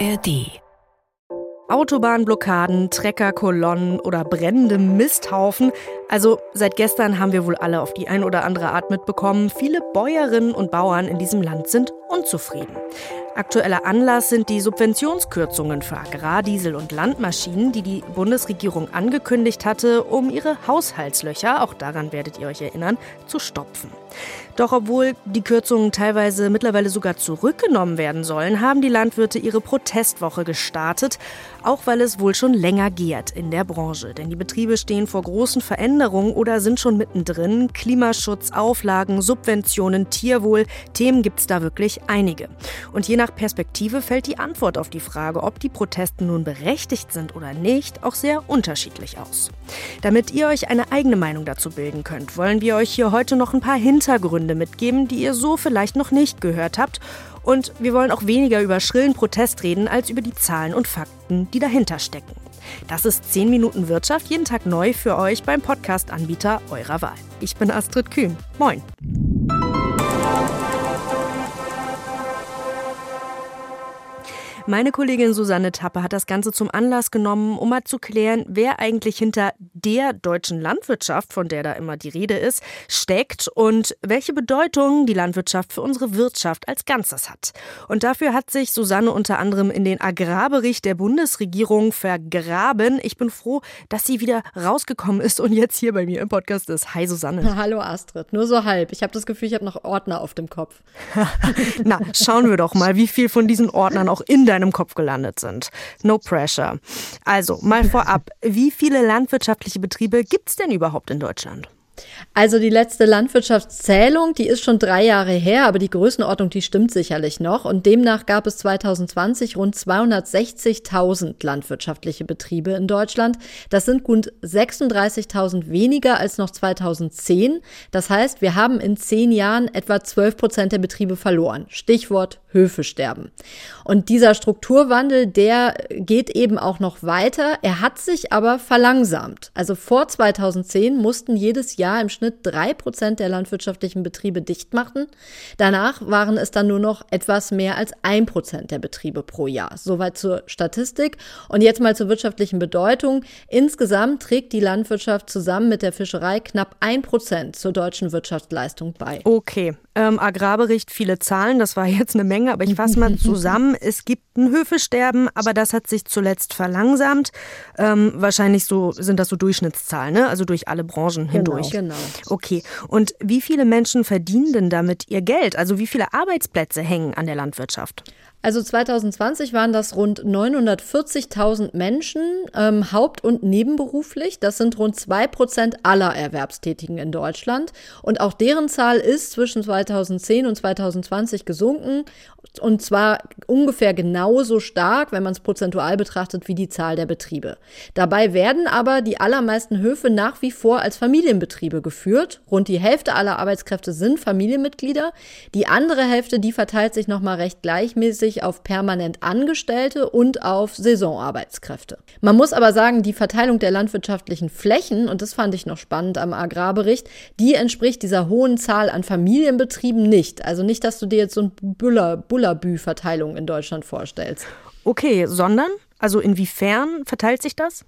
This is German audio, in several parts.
ARD Autobahnblockaden, Treckerkolonnen oder brennende Misthaufen. Also seit gestern haben wir wohl alle auf die ein oder andere Art mitbekommen, viele Bäuerinnen und Bauern in diesem Land sind unzufrieden. Aktueller Anlass sind die Subventionskürzungen für Agrardiesel und Landmaschinen, die die Bundesregierung angekündigt hatte, um ihre Haushaltslöcher, auch daran werdet ihr euch erinnern, zu stopfen. Doch obwohl die Kürzungen teilweise mittlerweile sogar zurückgenommen werden sollen, haben die Landwirte ihre Protestwoche gestartet, auch weil es wohl schon länger gärt in der Branche. Denn die Betriebe stehen vor großen Veränderungen oder sind schon mittendrin. Klimaschutz, Auflagen, Subventionen, Tierwohl, Themen gibt es da wirklich einige. Und je nach Perspektive fällt die Antwort auf die Frage, ob die Proteste nun berechtigt sind oder nicht, auch sehr unterschiedlich aus. Damit ihr euch eine eigene Meinung dazu bilden könnt, wollen wir euch hier heute noch ein paar Hintergründe mitgeben, die ihr so vielleicht noch nicht gehört habt. Und wir wollen auch weniger über schrillen Protest reden, als über die Zahlen und Fakten, die dahinter stecken. Das ist 10 Minuten Wirtschaft, jeden Tag neu für euch beim Podcast-Anbieter eurer Wahl. Ich bin Astrid Kühn. Moin. Meine Kollegin Susanne Tappe hat das Ganze zum Anlass genommen, um mal zu klären, wer eigentlich hinter der deutschen Landwirtschaft, von der da immer die Rede ist, steckt und welche Bedeutung die Landwirtschaft für unsere Wirtschaft als Ganzes hat. Und dafür hat sich Susanne unter anderem in den Agrarbericht der Bundesregierung vergraben. Ich bin froh, dass sie wieder rausgekommen ist und jetzt hier bei mir im Podcast ist. Hi Susanne. Hallo Astrid, nur so halb. Ich habe das Gefühl, ich habe noch Ordner auf dem Kopf. Na, schauen wir doch mal, wie viel von diesen Ordnern auch in deinem Kopf gelandet sind. No pressure. Also, mal vorab, wie viele landwirtschaftliche Betriebe gibt es denn überhaupt in Deutschland? Also die letzte Landwirtschaftszählung, die ist schon drei Jahre her, aber die Größenordnung, die stimmt sicherlich noch. Und demnach gab es 2020 rund 260.000 landwirtschaftliche Betriebe in Deutschland. Das sind gut 36.000 weniger als noch 2010. Das heißt, wir haben in zehn Jahren etwa 12 Prozent der Betriebe verloren. Stichwort Höfe sterben. Und dieser Strukturwandel, der geht eben auch noch weiter. Er hat sich aber verlangsamt. Also vor 2010 mussten jedes Jahr Jahr im Schnitt drei Prozent der landwirtschaftlichen Betriebe dicht machten. Danach waren es dann nur noch etwas mehr als ein Prozent der Betriebe pro Jahr. Soweit zur Statistik. Und jetzt mal zur wirtschaftlichen Bedeutung. Insgesamt trägt die Landwirtschaft zusammen mit der Fischerei knapp ein Prozent zur deutschen Wirtschaftsleistung bei. Okay, ähm, Agrarbericht, viele Zahlen, das war jetzt eine Menge, aber ich fasse mal zusammen. Es gibt ein Höfesterben, aber das hat sich zuletzt verlangsamt. Ähm, wahrscheinlich so sind das so Durchschnittszahlen, ne? also durch alle Branchen hindurch. Genau. Okay. Und wie viele Menschen verdienen denn damit ihr Geld? Also wie viele Arbeitsplätze hängen an der Landwirtschaft? Also 2020 waren das rund 940.000 Menschen, ähm, haupt- und nebenberuflich. Das sind rund zwei Prozent aller Erwerbstätigen in Deutschland. Und auch deren Zahl ist zwischen 2010 und 2020 gesunken. Und zwar ungefähr genauso stark, wenn man es prozentual betrachtet, wie die Zahl der Betriebe. Dabei werden aber die allermeisten Höfe nach wie vor als Familienbetriebe geführt. Rund die Hälfte aller Arbeitskräfte sind Familienmitglieder. Die andere Hälfte, die verteilt sich nochmal recht gleichmäßig sich auf permanent Angestellte und auf Saisonarbeitskräfte. Man muss aber sagen, die Verteilung der landwirtschaftlichen Flächen, und das fand ich noch spannend am Agrarbericht, die entspricht dieser hohen Zahl an Familienbetrieben nicht. Also nicht, dass du dir jetzt so eine Bullabü-Verteilung in Deutschland vorstellst. Okay, sondern? Also inwiefern verteilt sich das?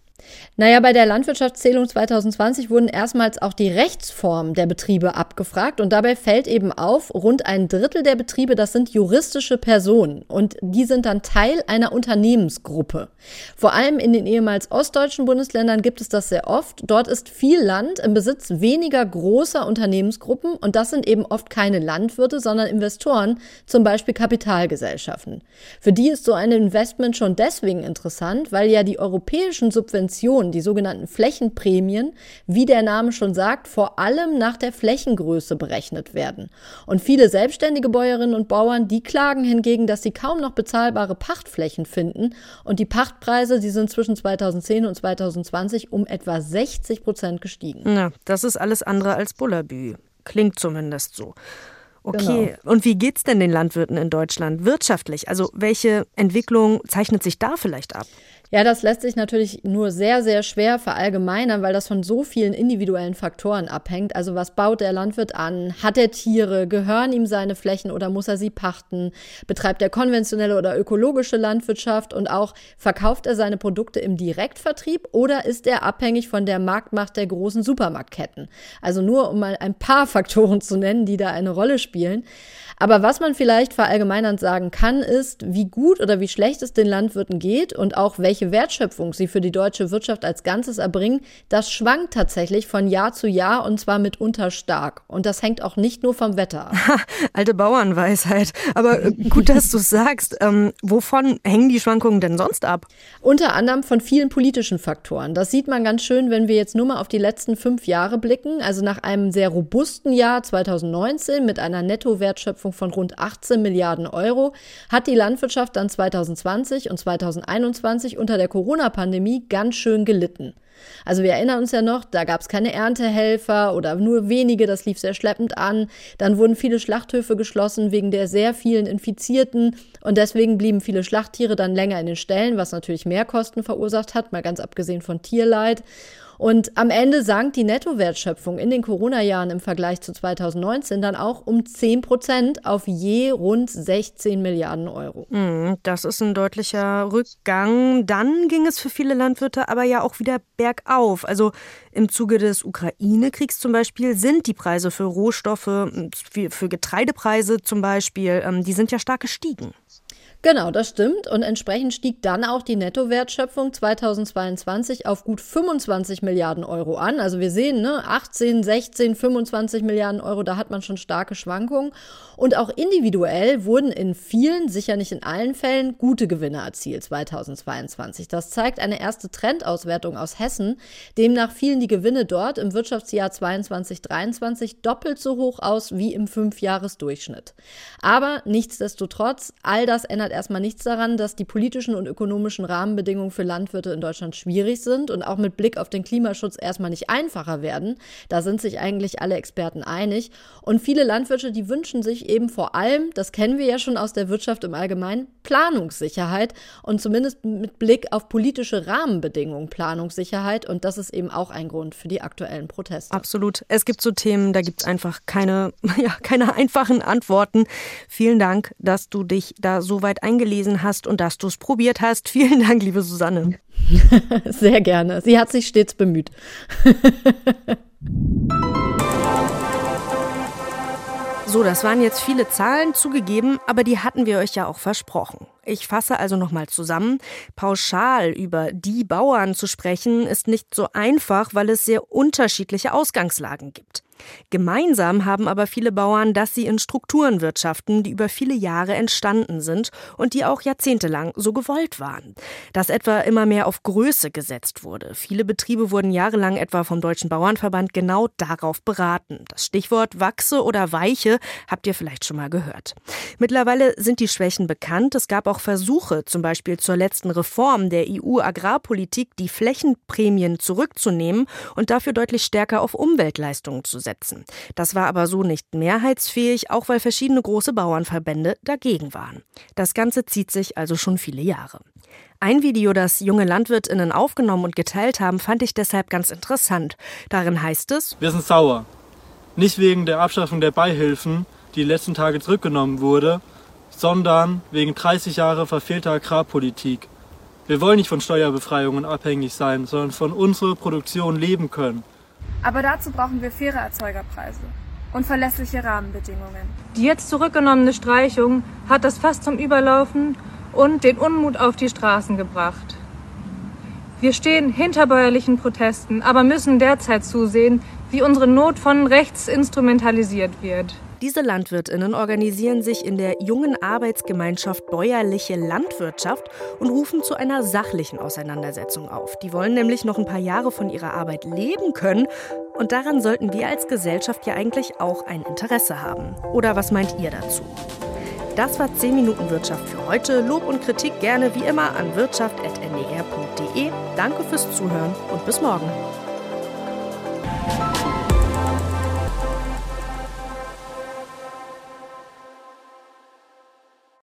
Naja, bei der Landwirtschaftszählung 2020 wurden erstmals auch die Rechtsformen der Betriebe abgefragt und dabei fällt eben auf, rund ein Drittel der Betriebe, das sind juristische Personen und die sind dann Teil einer Unternehmensgruppe. Vor allem in den ehemals ostdeutschen Bundesländern gibt es das sehr oft. Dort ist viel Land im Besitz weniger großer Unternehmensgruppen und das sind eben oft keine Landwirte, sondern Investoren, zum Beispiel Kapitalgesellschaften. Für die ist so ein Investment schon deswegen interessant, weil ja die europäischen Subventionen Subventionen, die sogenannten Flächenprämien, wie der Name schon sagt, vor allem nach der Flächengröße berechnet werden. Und viele selbstständige Bäuerinnen und Bauern, die klagen hingegen, dass sie kaum noch bezahlbare Pachtflächen finden und die Pachtpreise, die sind zwischen 2010 und 2020 um etwa 60 Prozent gestiegen. Ja, das ist alles andere als Bullabü. Klingt zumindest so. Okay, genau. und wie geht's denn den Landwirten in Deutschland wirtschaftlich? Also welche Entwicklung zeichnet sich da vielleicht ab? Ja, das lässt sich natürlich nur sehr, sehr schwer verallgemeinern, weil das von so vielen individuellen Faktoren abhängt. Also was baut der Landwirt an? Hat er Tiere? Gehören ihm seine Flächen oder muss er sie pachten? Betreibt er konventionelle oder ökologische Landwirtschaft? Und auch verkauft er seine Produkte im Direktvertrieb oder ist er abhängig von der Marktmacht der großen Supermarktketten? Also nur um mal ein paar Faktoren zu nennen, die da eine Rolle spielen. Aber was man vielleicht verallgemeinernd sagen kann, ist, wie gut oder wie schlecht es den Landwirten geht und auch welche Wertschöpfung sie für die deutsche Wirtschaft als Ganzes erbringen, das schwankt tatsächlich von Jahr zu Jahr und zwar mitunter stark. Und das hängt auch nicht nur vom Wetter ab. Ha, alte Bauernweisheit. Aber äh, gut, dass du sagst. Ähm, wovon hängen die Schwankungen denn sonst ab? Unter anderem von vielen politischen Faktoren. Das sieht man ganz schön, wenn wir jetzt nur mal auf die letzten fünf Jahre blicken. Also nach einem sehr robusten Jahr 2019 mit einer Nettowertschöpfung Wertschöpfung von rund 18 Milliarden Euro, hat die Landwirtschaft dann 2020 und 2021 unter der Corona-Pandemie ganz schön gelitten. Also wir erinnern uns ja noch, da gab es keine Erntehelfer oder nur wenige, das lief sehr schleppend an. Dann wurden viele Schlachthöfe geschlossen wegen der sehr vielen Infizierten und deswegen blieben viele Schlachttiere dann länger in den Ställen, was natürlich mehr Kosten verursacht hat, mal ganz abgesehen von Tierleid. Und am Ende sank die Nettowertschöpfung in den Corona-Jahren im Vergleich zu 2019 dann auch um 10 Prozent auf je rund 16 Milliarden Euro. Hm, das ist ein deutlicher Rückgang. Dann ging es für viele Landwirte aber ja auch wieder bergauf. Also im Zuge des Ukraine-Kriegs zum Beispiel sind die Preise für Rohstoffe, für Getreidepreise zum Beispiel, ähm, die sind ja stark gestiegen. Genau, das stimmt. Und entsprechend stieg dann auch die Nettowertschöpfung 2022 auf gut 25 Milliarden Euro an. Also wir sehen, ne, 18, 16, 25 Milliarden Euro, da hat man schon starke Schwankungen. Und auch individuell wurden in vielen, sicher nicht in allen Fällen, gute Gewinne erzielt 2022. Das zeigt eine erste Trendauswertung aus Hessen. Demnach fielen die Gewinne dort im Wirtschaftsjahr 22-23 doppelt so hoch aus wie im Fünfjahresdurchschnitt. Aber nichtsdestotrotz, all das ändert erstmal nichts daran, dass die politischen und ökonomischen Rahmenbedingungen für Landwirte in Deutschland schwierig sind und auch mit Blick auf den Klimaschutz erstmal nicht einfacher werden. Da sind sich eigentlich alle Experten einig. Und viele Landwirte, die wünschen sich eben vor allem, das kennen wir ja schon aus der Wirtschaft im Allgemeinen, Planungssicherheit und zumindest mit Blick auf politische Rahmenbedingungen Planungssicherheit. Und das ist eben auch ein Grund für die aktuellen Proteste. Absolut. Es gibt so Themen, da gibt es einfach keine, ja, keine einfachen Antworten. Vielen Dank, dass du dich da so weit eingelesen hast und dass du es probiert hast. Vielen Dank, liebe Susanne. Sehr gerne. Sie hat sich stets bemüht. So, das waren jetzt viele Zahlen zugegeben, aber die hatten wir euch ja auch versprochen. Ich fasse also nochmal zusammen. Pauschal über die Bauern zu sprechen, ist nicht so einfach, weil es sehr unterschiedliche Ausgangslagen gibt. Gemeinsam haben aber viele Bauern, dass sie in Strukturen wirtschaften, die über viele Jahre entstanden sind und die auch jahrzehntelang so gewollt waren. Dass etwa immer mehr auf Größe gesetzt wurde. Viele Betriebe wurden jahrelang etwa vom Deutschen Bauernverband genau darauf beraten. Das Stichwort wachse oder weiche habt ihr vielleicht schon mal gehört. Mittlerweile sind die Schwächen bekannt. Es gab auch Versuche, zum Beispiel zur letzten Reform der EU-Agrarpolitik, die Flächenprämien zurückzunehmen und dafür deutlich stärker auf Umweltleistungen zu setzen. Das war aber so nicht mehrheitsfähig, auch weil verschiedene große Bauernverbände dagegen waren. Das Ganze zieht sich also schon viele Jahre. Ein Video, das junge Landwirtinnen aufgenommen und geteilt haben, fand ich deshalb ganz interessant. Darin heißt es: Wir sind sauer. Nicht wegen der Abschaffung der Beihilfen, die die letzten Tage zurückgenommen wurde, sondern wegen 30 Jahre verfehlter Agrarpolitik. Wir wollen nicht von Steuerbefreiungen abhängig sein, sondern von unserer Produktion leben können. Aber dazu brauchen wir faire Erzeugerpreise und verlässliche Rahmenbedingungen. Die jetzt zurückgenommene Streichung hat das fast zum Überlaufen und den Unmut auf die Straßen gebracht. Wir stehen hinter bäuerlichen Protesten, aber müssen derzeit zusehen, wie unsere Not von rechts instrumentalisiert wird. Diese Landwirtinnen organisieren sich in der jungen Arbeitsgemeinschaft Bäuerliche Landwirtschaft und rufen zu einer sachlichen Auseinandersetzung auf. Die wollen nämlich noch ein paar Jahre von ihrer Arbeit leben können und daran sollten wir als Gesellschaft ja eigentlich auch ein Interesse haben. Oder was meint ihr dazu? Das war 10 Minuten Wirtschaft für heute. Lob und Kritik gerne wie immer an wirtschaft.ndr.de. Danke fürs Zuhören und bis morgen.